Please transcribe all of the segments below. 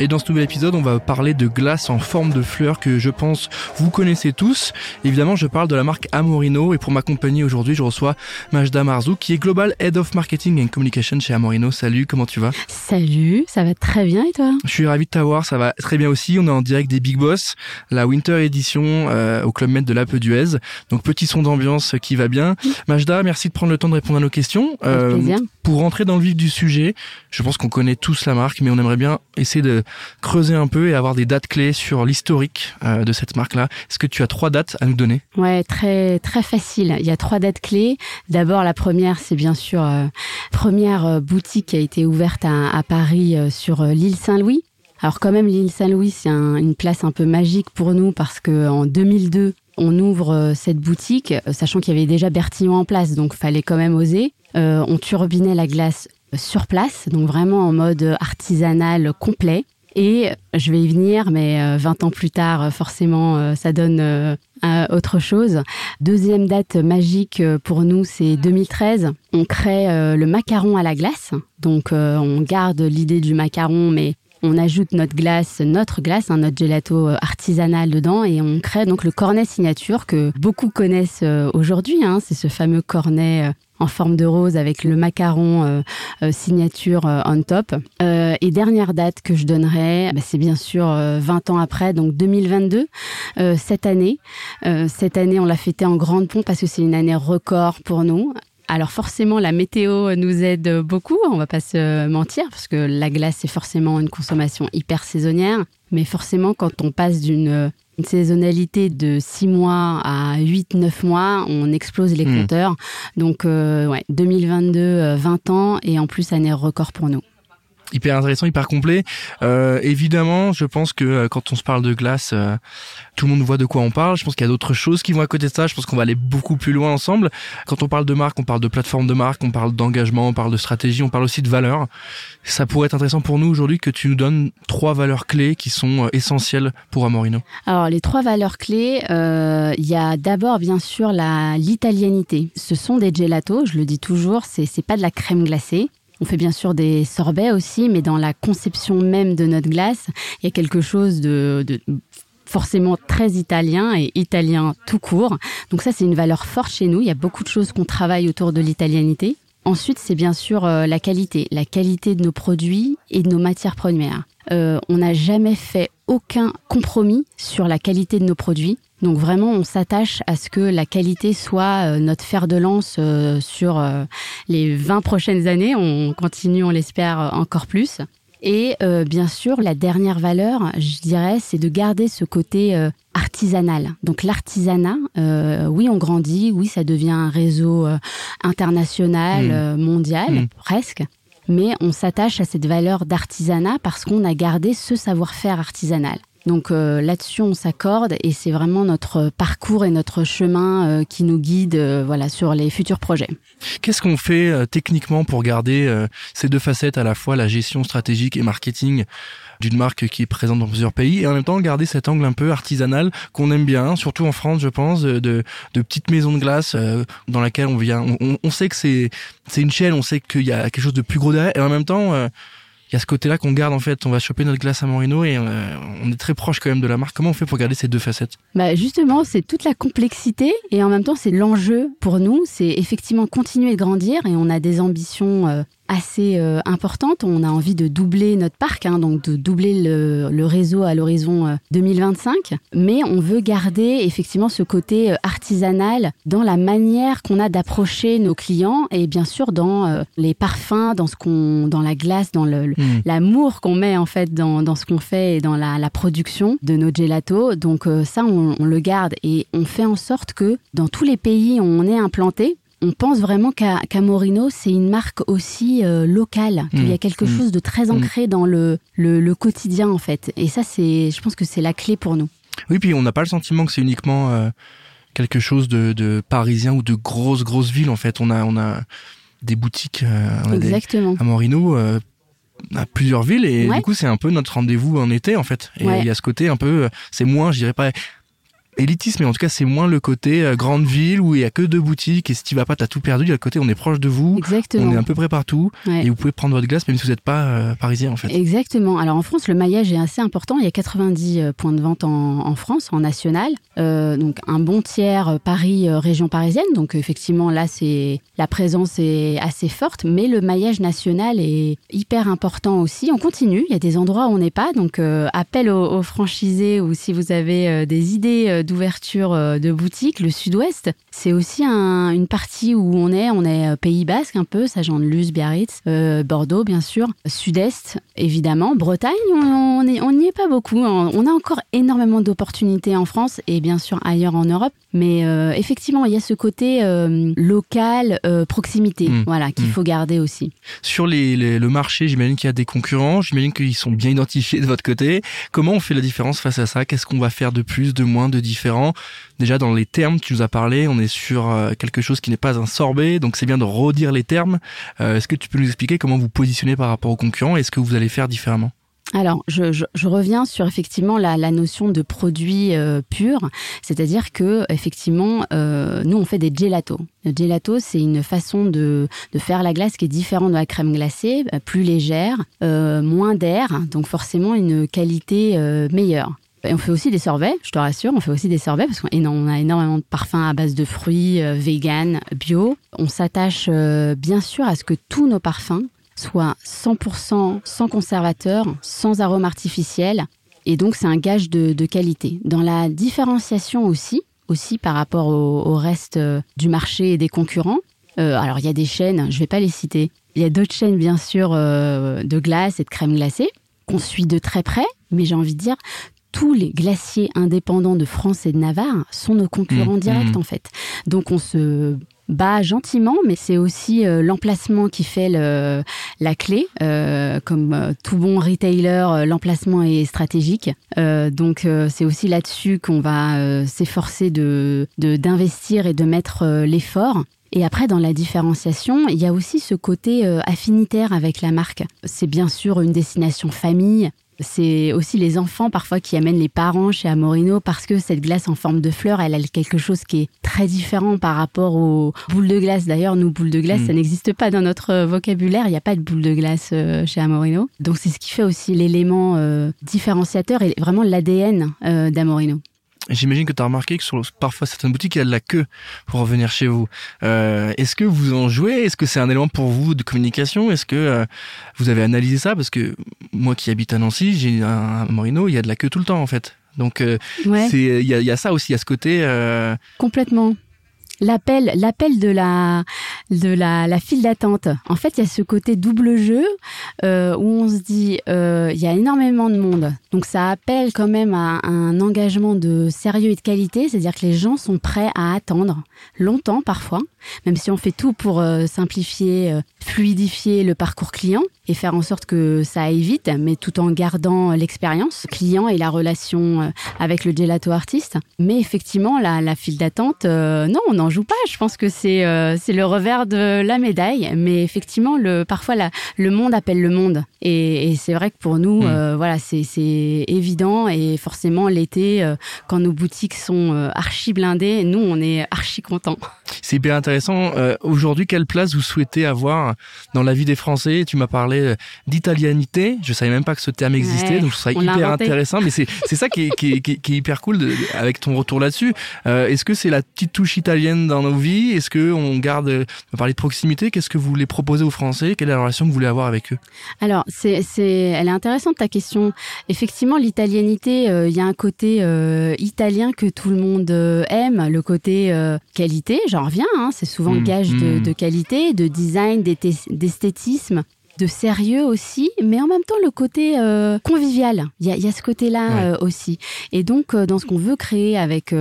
Et dans ce nouvel épisode, on va parler de glace en forme de fleur que je pense vous connaissez tous. Évidemment, je parle de la marque Amorino et pour m'accompagner aujourd'hui, je reçois Majda Marzou qui est Global Head of Marketing and Communication chez Amorino. Salut, comment tu vas? Salut, ça va très bien et toi? Je suis ravi de t'avoir, ça va très bien aussi. On est en direct des Big Boss, la Winter Edition euh, au Club Med de l'Ape d'Huez. Donc petit son d'ambiance qui va bien. Majda, merci de prendre le temps de répondre à nos questions. Euh, pour rentrer dans le vif du sujet, je pense qu'on connaît tous la marque, mais on aimerait bien essayer de creuser un peu et avoir des dates clés sur l'historique euh, de cette marque-là. Est-ce que tu as trois dates à nous donner? Ouais, très très facile. Il y a trois dates clés. D'abord, la première, c'est bien sûr euh, première euh, boutique qui a été ouverte à, Paris sur l'île Saint-Louis. Alors quand même, l'île Saint-Louis, c'est une place un peu magique pour nous parce que en 2002, on ouvre cette boutique, sachant qu'il y avait déjà Bertillon en place, donc fallait quand même oser. on turbinait la glace sur place, donc vraiment en mode artisanal complet. Et je vais y venir, mais 20 euh, ans plus tard, euh, forcément, euh, ça donne autre chose. Deuxième date magique pour nous, c'est 2013. On crée le macaron à la glace. Donc, on garde l'idée du macaron, mais on ajoute notre glace, notre glace, hein, notre gelato artisanal dedans et on crée donc le cornet signature que beaucoup connaissent aujourd'hui. Hein. c'est ce fameux cornet en forme de rose avec le macaron euh, euh, signature euh, on top. et dernière date que je donnerai, bah, c'est bien sûr 20 ans après, donc 2022, cette année. cette année, on l'a fêté en grande pompe parce que c'est une année record pour nous. Alors forcément, la météo nous aide beaucoup, on va pas se mentir, parce que la glace, c'est forcément une consommation hyper saisonnière. Mais forcément, quand on passe d'une saisonnalité de 6 mois à 8-9 mois, on explose les hmm. compteurs. Donc, euh, ouais, 2022, 20 euh, ans, et en plus, année record pour nous hyper intéressant, hyper complet. Euh, évidemment, je pense que euh, quand on se parle de glace, euh, tout le monde voit de quoi on parle. Je pense qu'il y a d'autres choses qui vont à côté de ça. Je pense qu'on va aller beaucoup plus loin ensemble. Quand on parle de marque, on parle de plateforme de marque, on parle d'engagement, on parle de stratégie, on parle aussi de valeurs. Ça pourrait être intéressant pour nous aujourd'hui que tu nous donnes trois valeurs clés qui sont essentielles pour Amorino. Alors les trois valeurs clés, il y a d'abord bien sûr la l'italianité. Ce sont des gelatos, je le dis toujours, c'est pas de la crème glacée. On fait bien sûr des sorbets aussi, mais dans la conception même de notre glace, il y a quelque chose de, forcément très italien et italien tout court. Donc ça, c'est une valeur forte chez nous. Il y a beaucoup de choses qu'on travaille autour de l'italianité. Ensuite, c'est bien sûr euh, la qualité, la qualité de nos produits et de nos matières premières. Euh, on n'a jamais fait aucun compromis sur la qualité de nos produits. Donc vraiment, on s'attache à ce que la qualité soit euh, notre fer de lance euh, sur les 20 prochaines années. On continue, on l'espère, encore plus. Et bien sûr, la dernière valeur, je dirais, c'est de garder ce côté artisanal. Donc l'artisanat, oui, on grandit, oui, ça devient un réseau international, mmh. mondial, mmh. presque mais on s'attache à cette valeur d'artisanat parce qu'on a gardé ce savoir-faire artisanal. Donc euh, là-dessus, on s'accorde et c'est vraiment notre parcours et notre chemin euh, qui nous guide euh, voilà, sur les futurs projets. Qu'est-ce qu'on fait techniquement pour garder ces deux facettes, à la fois la gestion stratégique et marketing d'une marque qui est présente dans plusieurs pays et en même temps garder cet angle un peu artisanal qu'on aime bien, surtout en France, je pense, de, de petites maisons de glace dans laquelle on vient. On, on sait que c'est c'est une chaîne, on sait qu'il y a quelque chose de plus gros derrière et en même temps il y a ce côté-là qu'on garde en fait. On va choper notre glace à Morino et euh, on est très proche quand même de la marque. Comment on fait pour garder ces deux facettes? Bah justement, c'est toute la complexité et en même temps c'est l'enjeu pour nous. C'est effectivement continuer de grandir et on a des ambitions euh, assez euh, importante. On a envie de doubler notre parc, hein, donc de doubler le, réseau à l'horizon 2025. Euh, Mais on veut garder effectivement ce côté euh, artisanal dans la manière qu'on a d'approcher nos clients et bien sûr dans les parfums, dans ce qu'on, dans la glace, dans le, hmm. l'amour qu'on met en fait dans, dans ce qu'on fait et dans la, la, production de nos gelatos. Donc ça, on, on le garde et on fait en sorte que dans tous les pays où on est implanté, on pense vraiment qu'Amorino, c'est une marque aussi euh, locale, qu'il y a mmh. quelque mmh. chose de très mmh. ancré dans le, le, quotidien en fait. Et ça, c'est, je pense que c'est la clé pour nous. Oui, puis on n'a pas le sentiment que c'est uniquement euh, quelque chose de, parisien ou de grosse grosse ville en fait. On a on a des boutiques Exactement. à Morino à plusieurs villes et du coup c'est un peu notre rendez-vous en été en fait et il y a ce côté un peu c'est moins je dirais pas élitiste, mais en tout cas, c'est moins le côté euh, grande ville où il y a que deux boutiques et si tu vas pas, t'as tout perdu. Il y a le côté, on est proche de vous. Exactement. On est à peu près partout et vous pouvez prendre votre glace même si vous n'êtes pas euh, parisien en fait. Exactement. Alors en France, le maillage est assez important. Il y a 90 euh, points de vente en, en France, en national. Donc un bon tiers Paris, région parisienne. Donc effectivement, là, c'est la présence est assez forte, mais le maillage national est hyper important aussi. On continue. Il y a des endroits où on n'est pas. Donc appel aux, aux, franchisés ou si vous avez des idées d'ouverture euh, de boutique, le sud-ouest, c'est aussi une partie où on est, on est euh, Pays Basque un peu, Saint-Jean-de-Luz, Biarritz, euh, Bordeaux bien sûr, sud-est évidemment, Bretagne, on n'y on est pas beaucoup. On a encore énormément d'opportunités en France et bien sûr ailleurs en Europe, mais effectivement il y a ce côté local, proximité, mmh. voilà, qu'il mmh. faut garder aussi. Sur le marché, j'imagine qu'il y a des concurrents, j'imagine qu'ils sont bien identifiés de votre côté. Comment on fait la différence face à ça? Qu'est-ce qu'on va faire de plus, de moins, de différent Déjà dans les termes, tu nous as parlé, on est sur euh, quelque chose qui n'est pas un sorbet, donc c'est bien de redire les termes. Euh, est-ce que tu peux nous expliquer comment vous positionnez par rapport aux concurrents et ce que vous allez faire différemment? Alors, je, reviens sur effectivement la, notion de produit euh, pur, c'est-à-dire que effectivement, nous on fait des gelatos. Le gelato, c'est une façon de, faire la glace qui est différente de la crème glacée, plus légère, moins d'air, donc forcément une qualité meilleure. On fait aussi des sorbets, je te rassure, on fait aussi des sorbets parce qu'on a énormément de parfums à base de fruits, euh, vegan, bio. On s'attache euh, bien sûr à ce que tous nos parfums soient 100% sans conservateur, sans arôme artificiel. Et donc c'est un gage de, qualité. Dans la différenciation aussi, aussi par rapport au, reste euh, du marché et des concurrents, alors il y a des chaînes, je ne vais pas les citer. Il y a d'autres chaînes bien sûr de glace et de crème glacée qu'on suit de très près, mais j'ai envie de dire tous les glaciers indépendants de France et de Navarre sont nos concurrents mmh, directs mmh. en fait. Donc on se bat gentiment, mais c'est aussi euh, l'emplacement qui fait la clé. Euh, comme euh, tout bon retailer, l'emplacement est stratégique. donc c'est aussi là-dessus qu'on va s'efforcer de d'investir et de mettre l'effort. Et après, dans la différenciation, il y a aussi ce côté affinitaire avec la marque. C'est bien sûr une destination famille, c'est aussi les enfants parfois qui amènent les parents chez Amorino parce que cette glace en forme de fleur, elle a quelque chose qui est très différent par rapport aux boules de glace. D'ailleurs, nous, boules de glace, mm. ça n'existe pas dans notre vocabulaire. Il n'y a pas de boules de glace euh, chez Amorino. Donc, c'est ce qui fait aussi l'élément euh, différenciateur et vraiment l'ADN euh, d'Amorino. J'imagine que tu as remarqué que sur parfois certaines boutiques, il y a de la queue pour revenir chez vous. Euh, Est-ce que vous en jouez? Est-ce que c'est un élément pour vous de communication? Est-ce que euh, vous avez analysé ça? Parce que moi qui habite à Nancy, j'ai un Morino, il y a de la queue tout le temps en fait. Donc euh, c'est il y a, y a, ça aussi, il y a ce côté. Euh, Complètement l'appel l'appel de la de la, la file d'attente. En fait, il y a ce côté double jeu euh, où on se dit euh, il y a énormément de monde, donc ça appelle quand même à un engagement de sérieux et de qualité, c'est-à-dire que les gens sont prêts à attendre longtemps parfois, même si on fait tout pour euh, simplifier, euh, fluidifier le parcours client et faire en sorte que ça aille vite, mais tout en gardant l'expérience client et la relation euh, avec le gelato artiste. Mais effectivement, la, la file d'attente, non, on n'en joue pas. Je pense que c'est c'est le revers de la médaille. Mais effectivement, le, parfois, la, le monde appelle le monde. Et, et c'est vrai que pour nous, hmm. voilà, c'est évident. Et forcément, l'été, quand nos boutiques sont archi blindées, nous, on est archi contents. C'est hyper intéressant. Euh, aujourd'hui, quelle place vous souhaitez avoir dans la vie des Français? Tu m'as parlé euh, d'italianité. Je savais même pas que ce terme existait, donc trouve ça hyper intéressant. Mais c'est ça qui est, qui, est, qui est, hyper cool de, avec ton retour là-dessus. Euh, Est-ce que c'est la petite touche italienne dans nos vies Est-ce que on garde On va parler de proximité. Qu'est-ce que vous voulez proposer aux Français Quelle est la relation que vous voulez avoir avec eux? Alors, c'est c'est elle est intéressante ta question. Effectivement, l'italianité, euh, il y a un côté euh, italien que tout le monde aime, le côté qualité. J'en reviens. Hein, c'est souvent mmh, gage de, mmh. de, qualité, de design, d'esthétisme. De sérieux aussi, mais en même temps le côté euh, convivial. Il y a, y a, ce côté-là euh, aussi. Et donc euh, dans ce qu'on veut créer avec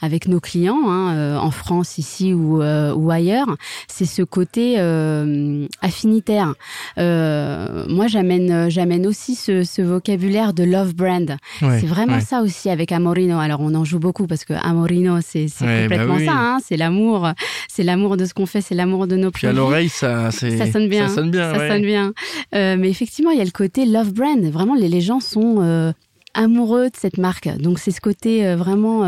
avec nos clients hein, en France ici ou ou ailleurs, c'est ce côté affinitaire. moi j'amène j'amène aussi ce, ce, vocabulaire de love brand. c'est vraiment ça aussi avec Amorino. Alors on en joue beaucoup parce que Amorino c'est bah complètement ça. Hein, c'est l'amour, c'est l'amour de ce qu'on fait, c'est l'amour de nos Puis à l'oreille ça ça sonne bien. Ça sonne bien. Ça sonne bien. Euh, mais effectivement, il y a le côté love brand. Vraiment, les, les gens sont euh, amoureux de cette marque. Donc c'est ce côté euh, vraiment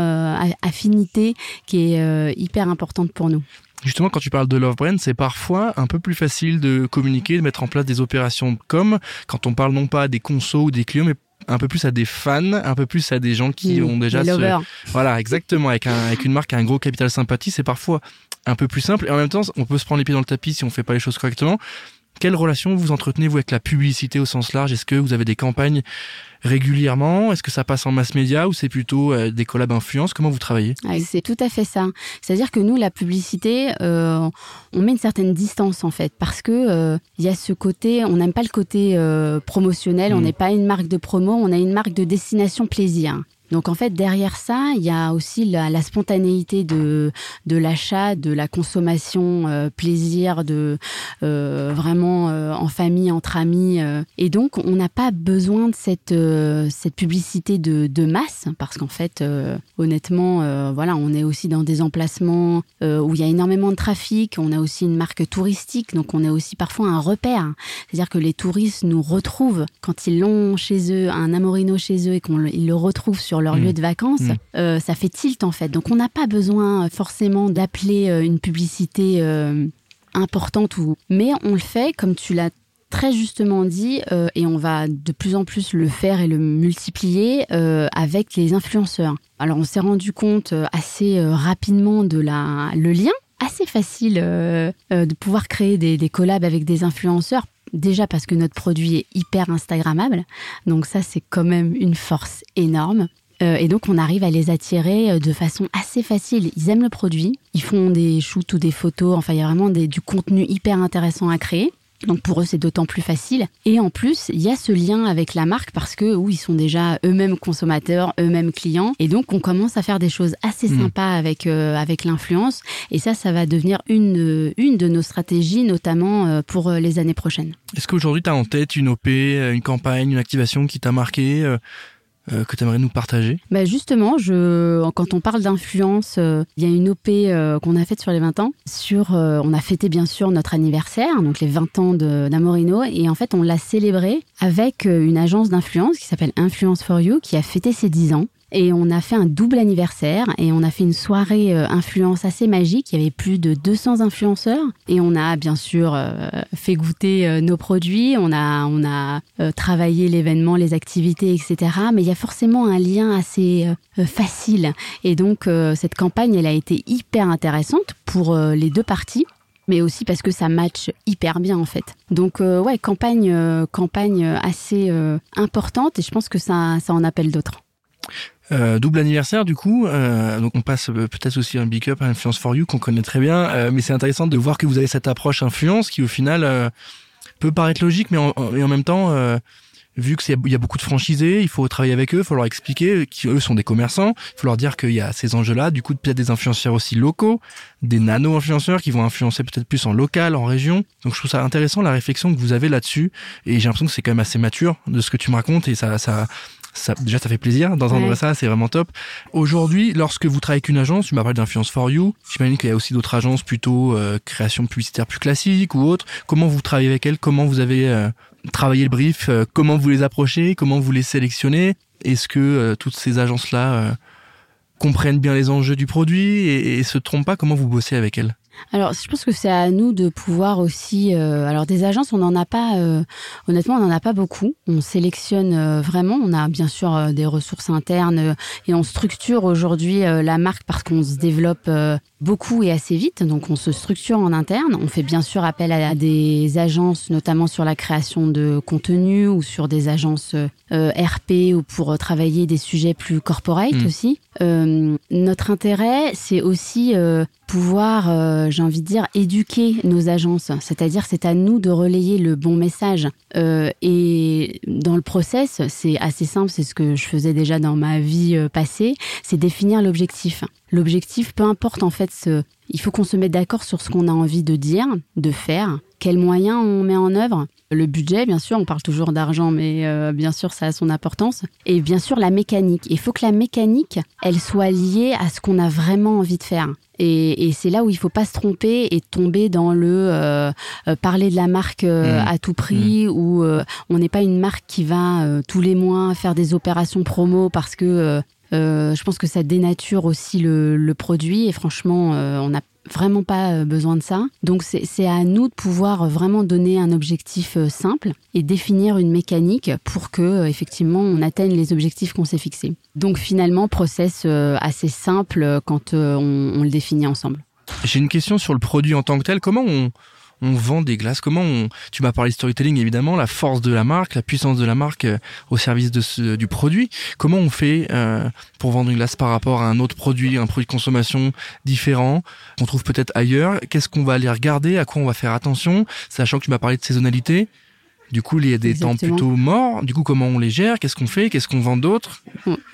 affinité qui est hyper importante pour nous. Justement, quand tu parles de love brand, c'est parfois un peu plus facile de communiquer, de mettre en place des opérations comme quand on parle non pas des consos ou des clients, mais un peu plus à des fans, un peu plus à des gens qui ont déjà ce... voilà exactement avec un, avec une marque qui a un gros capital sympathie, c'est parfois un peu plus simple et en même temps on peut se prendre les pieds dans le tapis si on fait pas les choses correctement. Quelle relation vous entretenez-vous avec la publicité au sens large? Est-ce que vous avez des campagnes régulièrement? Est-ce que ça passe en mass média ou c'est plutôt euh, des collabs influence? Comment vous travaillez? Ah, C'est tout à fait ça. C'est-à-dire que nous, la publicité, euh, on met une certaine distance en fait parce que euh, il y a ce côté, on n'aime pas le côté promotionnel, on hmm. n'est pas une marque de promo, on a une marque de destination plaisir. Donc en fait, derrière ça, il y a aussi la, spontanéité de, de l'achat, de la consommation, euh, plaisir, de euh, vraiment euh, en famille, entre amis. et donc, on n'a pas besoin de cette, cette publicité de, de masse, parce qu'en fait, honnêtement, voilà, on est aussi dans des emplacements où il y a énormément de trafic. On a aussi une marque touristique, donc on est aussi parfois un repère. C'est-à-dire que les touristes nous retrouvent quand ils l'ont chez eux, un Amorino chez eux, et qu'ils le retrouvent sur leur lieu mm. de vacances, mm. euh, ça fait tilt en fait. Donc on n'a pas besoin euh, forcément d'appeler euh, une publicité importante ou, mais on le fait comme tu l'as très justement dit, et on va de plus en plus le faire et le multiplier avec les influenceurs. Alors on s'est rendu compte assez rapidement de la, le lien assez facile de pouvoir créer des, des collabs avec des influenceurs Déjà parce que notre produit est hyper Instagrammable, donc ça c'est quand même une force énorme. Euh, et donc, on arrive à les attirer euh, de façon assez facile. Ils aiment le produit, ils font des shoots ou des photos. Enfin, il y a vraiment du contenu hyper intéressant à créer. Donc pour eux, c'est d'autant plus facile. Et en plus, il y a ce lien avec la marque parce que où ils sont déjà eux-mêmes consommateurs, eux-mêmes clients. Et donc on commence à faire des choses assez hmm. sympas avec euh, avec l'influence. Et ça, ça va devenir une une de nos stratégies, notamment pour les années prochaines. Est-ce qu'aujourd'hui, tu as en tête une OP, une campagne, une activation qui t'a marqué euh, que tu aimerais nous partager? Bah Justement, quand on parle d'influence, euh, il y a une OP euh, qu'on a faite sur les 20 ans. Sur, on a fêté bien sûr notre anniversaire, donc les 20 ans d'Amorino, et en fait on l'a célébré avec une agence d'influence qui s'appelle Influence for You, qui a fêté ses 10 ans. Et on a fait un double anniversaire et on a fait une soirée euh, influence assez magique. Il y avait plus de 200 influenceurs et on a bien sûr euh, fait goûter euh, nos produits. On a, on a travaillé l'événement, les activités, etc. Mais il y a forcément un lien assez facile. Et donc cette campagne, elle a été hyper intéressante pour les deux parties mais aussi parce que ça match hyper bien en fait. Donc ouais, campagne, campagne assez importante et je pense que ça, ça en appelle d'autres. Euh, double anniversaire du coup, euh, donc on passe euh, peut-être aussi un big up à Influence for You qu'on connaît très bien, mais c'est intéressant de voir que vous avez cette approche influence qui au final peut paraître logique, mais en, en même temps, vu qu'il y, y, a beaucoup de franchisés, il faut travailler avec eux, il faut leur expliquer qu'eux sont des commerçants, il faut leur dire qu'il y a ces enjeux-là, du coup peut-être des influenceurs aussi locaux, des nano-influenceurs qui vont influencer peut-être plus en local, en région. Donc je trouve ça intéressant la réflexion que vous avez là-dessus, et j'ai l'impression que c'est quand même assez mature de ce que tu me racontes, et ça, ça, ça, déjà, ça fait plaisir d'entendre ça, c'est vraiment top. Aujourd'hui, lorsque vous travaillez avec une agence, tu m'as parlé d'Influence for You, j'imagine qu'il y a aussi d'autres agences plutôt euh, création publicitaire plus classique ou autre. Comment vous travaillez avec elles? Comment vous avez euh, travaillé le brief? Euh, Comment vous les approchez? Comment vous les sélectionnez? Est-ce que toutes ces agences-là comprennent bien les enjeux du produit et, et se trompent pas? Comment vous bossez avec elles? Alors, je pense que c'est à nous de pouvoir aussi. Euh, alors, des agences, on n'en a pas. Euh, honnêtement, on n'en a pas beaucoup. On sélectionne euh, vraiment. On a bien sûr des ressources internes et on structure aujourd'hui la marque parce qu'on se développe beaucoup et assez vite. Donc on se structure en interne. On fait bien sûr appel à des agences, notamment sur la création de contenu ou sur des agences euh, RP ou pour travailler des sujets plus corporate Mm. aussi. Euh, notre intérêt, c'est aussi euh, pouvoir, j'ai envie de dire, éduquer nos agences. C'est-à-dire, c'est à nous de relayer le bon message. Et dans le process, c'est assez simple, c'est ce que je faisais déjà dans ma vie passée, c'est définir l'objectif. L'objectif, peu importe en fait, ce, il faut qu'on se mette d'accord sur ce qu'on a envie de dire, de faire, quels moyens on met en œuvre. Le budget, bien sûr, on parle toujours d'argent, mais euh, bien sûr, ça a son importance. Et bien sûr, la mécanique. Il faut que la mécanique, elle soit liée à ce qu'on a vraiment envie de faire. Et, et c'est là où il faut pas se tromper et tomber dans le euh, euh, parler de la marque euh, Mmh. à tout prix ou euh, on n'est pas une marque qui va euh, tous les mois faire des opérations promo parce que euh, je pense que ça dénature aussi le, produit et franchement, euh, on n'a vraiment pas euh, besoin de ça. Donc c'est à nous de pouvoir vraiment donner un objectif simple et définir une mécanique pour que effectivement on atteigne les objectifs qu'on s'est fixés. Donc finalement, process assez simple quand on, on le définit ensemble. J'ai une question sur le produit en tant que tel. Comment on, on vend des glaces Comment on, tu m'as parlé de storytelling évidemment, la force de la marque, la puissance de la marque euh, au service de ce, du produit. Comment on fait euh, pour vendre une glace par rapport à un autre produit, un produit de consommation différent qu'on trouve peut-être ailleurs? Qu'est-ce qu'on va aller regarder? À quoi on va faire attention? Sachant que tu m'as parlé de saisonnalité. Du coup, il y a des temps plutôt morts. Du coup, comment on les gère? Qu'est-ce qu'on fait? Qu'est-ce qu'on vend d'autre?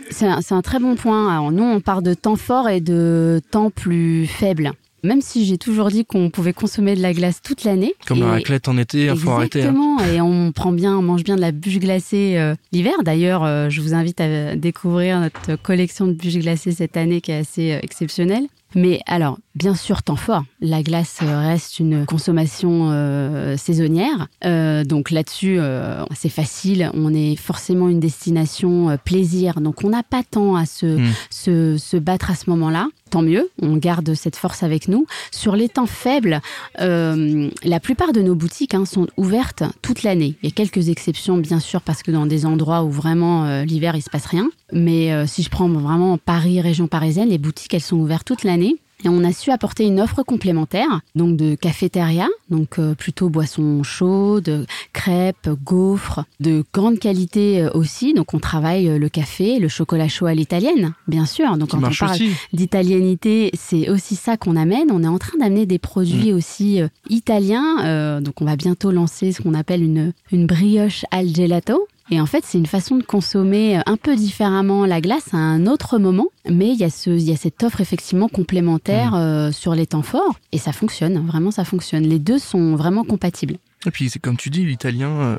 C'est un, très bon point. Alors nous, on part de temps forts et de temps plus faibles. Même si j'ai toujours dit qu'on pouvait consommer de la glace toute l'année. Comme la Et- raclette en été, il faut arrêter. hein. Exactement, et on prend bien, on mange bien de la bûche glacée euh, l'hiver. D'ailleurs, euh, je vous invite à découvrir notre collection de bûches glacées cette année qui est assez euh, exceptionnelle. Mais alors, bien sûr, temps fort. La glace reste une consommation euh, saisonnière. Euh, donc là-dessus, euh, c'est facile. On est forcément une destination plaisir. Donc on n'a pas tant à se, Mm. se, se battre à ce moment-là. Tant mieux, on garde cette force avec nous. Sur les temps faibles, euh, la plupart de nos boutiques hein, sont ouvertes toute l'année. Il y a quelques exceptions, bien sûr, parce que dans des endroits où vraiment euh, l'hiver il se passe rien. Mais euh, si je prends vraiment Paris, région parisienne, les boutiques elles sont ouvertes toute l'année. Et on a su apporter une offre complémentaire, donc de cafétéria, donc euh, plutôt boissons chaudes, crêpes, gaufres, de grande qualité euh, aussi. Donc on travaille euh, le café, le chocolat chaud à l'italienne, bien sûr. Donc quand on parle aussi. d'italianité, c'est aussi ça qu'on amène. On est en train d'amener des produits aussi euh, italiens. Euh, donc on va bientôt lancer ce qu'on appelle une, une brioche al gelato. Et en fait, c'est une façon de consommer euh, un peu différemment la glace à un autre moment, mais il y a, ce, il y a cette offre effectivement complémentaire euh, sur les temps forts, et ça fonctionne, vraiment ça fonctionne. Les deux sont vraiment compatibles. Et puis, c'est comme tu dis, l'italien, euh,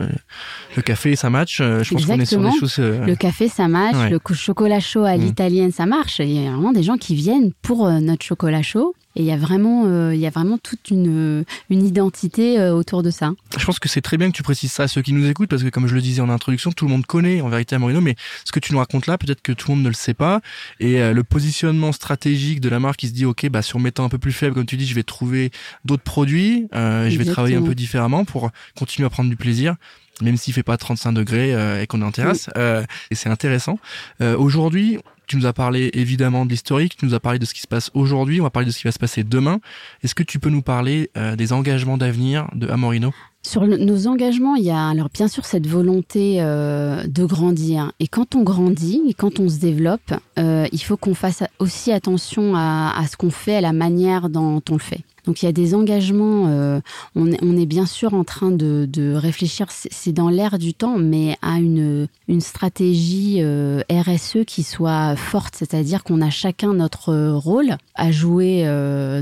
le café, ça match. euh, je pense qu'on est sur des choses. euh, Le café, ça marche. Ouais. Le co- chocolat chaud à Mm. l'italienne, ça marche. Il y a vraiment des gens qui viennent pour notre chocolat chaud. Et il y a vraiment, euh, il y a vraiment toute une, euh, une identité euh, autour de ça. Je pense que c'est très bien que tu précises ça à ceux qui nous écoutent, parce que comme je le disais en introduction, tout le monde connaît en vérité Amorino, mais ce que tu nous racontes là, peut-être que tout le monde ne le sait pas. Et euh, le positionnement stratégique de la marque qui se dit, ok, bah sur mes temps un peu plus faibles, comme tu dis, je vais trouver d'autres produits, euh, je vais travailler un peu différemment pour continuer à prendre du plaisir. Même s'il fait pas 35 degrés euh, et qu'on est en terrasse, Euh, et c'est intéressant. Euh, aujourd'hui, tu nous as parlé évidemment de l'historique, tu nous as parlé de ce qui se passe aujourd'hui, on va parler de ce qui va se passer demain. Est-ce que tu peux nous parler euh, des engagements d'avenir de Amorino? Sur nos engagements, il y a alors bien sûr cette volonté euh, de grandir. Et quand on grandit et quand on se développe, euh, il faut qu'on fasse aussi attention à, ce qu'on fait, à la manière dont on le fait. Donc il y a des engagements, euh, on, est, bien sûr en train de, de réfléchir, c'est dans l'air du temps, mais à une, une stratégie RSE qui soit forte, c'est-à-dire qu'on a chacun notre rôle à jouer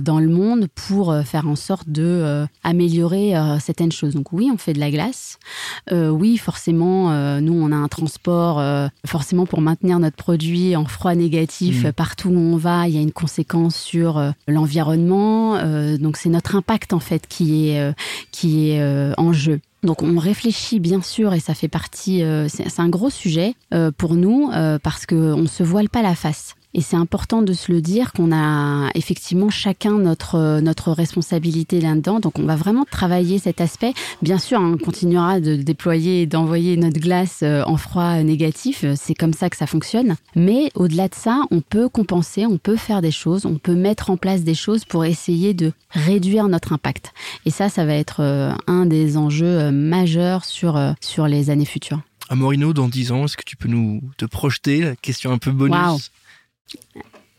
dans le monde pour faire en sorte de améliorer certaines choses. Donc oui, on fait de la glace. Euh, oui, forcément, euh, nous on a un transport, euh, forcément pour maintenir notre produit en froid négatif euh, partout où on va, il y a une conséquence sur l'environnement. Donc c'est notre impact en fait qui est qui est en jeu. Donc on réfléchit bien sûr et ça fait partie, euh, c'est un gros sujet euh, pour nous euh, parce que on se voile pas la face. Et c'est important de se le dire qu'on a effectivement chacun notre notre responsabilité là-dedans. Donc on va vraiment travailler cet aspect. Bien sûr, hein, on continuera de déployer et d'envoyer notre glace euh, en froid négatif. C'est comme ça que ça fonctionne. Mais au-delà de ça, on peut compenser, on peut faire des choses, on peut mettre en place des choses pour essayer de réduire notre impact. Et ça, ça va être euh, un des enjeux euh, majeurs sur sur les années futures. À Morino, dans 10 ans, est-ce que tu peux nous te projeter La question un peu bonus?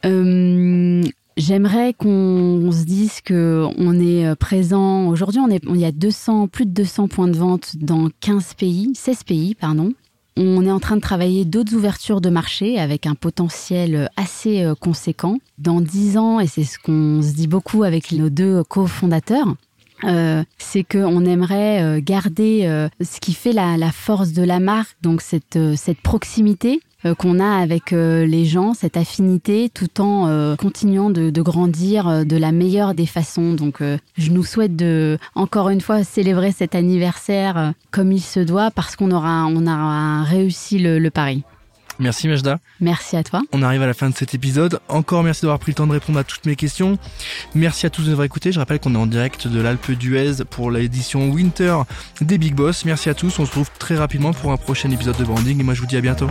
Euh, j'aimerais qu'on se dise que on est euh, présent aujourd'hui. On est, il y a 200, plus de 200 points de vente dans 15 pays, 16 pays, pardon. On est en train de travailler d'autres ouvertures de marché avec un potentiel assez euh, conséquent. Dans 10 ans, et c'est ce qu'on se dit beaucoup avec nos deux cofondateurs, euh, c'est qu'on aimerait garder ce qui fait la, force de la marque, donc cette, proximité, qu'on a avec euh, les gens, cette affinité, tout en euh, continuant de, grandir de la meilleure des façons. Donc, je nous souhaite de, encore une fois, célébrer cet anniversaire comme il se doit parce qu'on aura, on aura réussi le pari. Merci Majda. Merci à toi. On arrive à la fin de cet épisode. Encore merci d'avoir pris le temps de répondre à toutes mes questions. Merci à tous de nous avoir écoutés. Je rappelle qu'on est en direct de l'Alpe d'Huez pour l'édition Winter des Big Boss. Merci à tous. On se retrouve très rapidement pour un prochain épisode de Branding et moi je vous dis à bientôt.